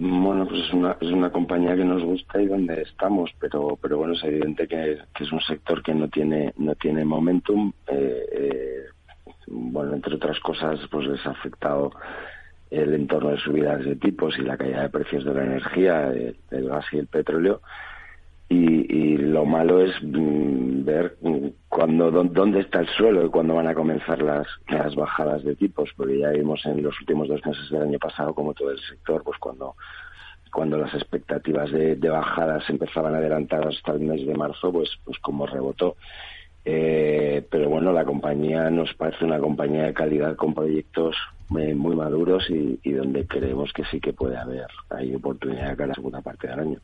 Bueno, pues es una, es una compañía que nos gusta y donde estamos, pero pero bueno, es evidente que, es un sector que no tiene no tiene momentum. Eh, eh, bueno, entre otras cosas, pues les ha afectado el entorno de subidas de tipos y la caída de precios de la energía, del gas y el petróleo. Y, lo malo es mm, ver cuando dónde está el suelo y cuándo van a comenzar las, las bajadas de tipos, porque ya vimos en los últimos dos meses del año pasado como todo el sector, pues cuando cuando las expectativas de, bajadas empezaban a adelantar hasta el mes de marzo, pues pues como rebotó. Eh, pero bueno, la compañía nos parece una compañía de calidad con proyectos eh, muy maduros y, donde creemos que sí que puede haber hay oportunidad acá la segunda parte del año.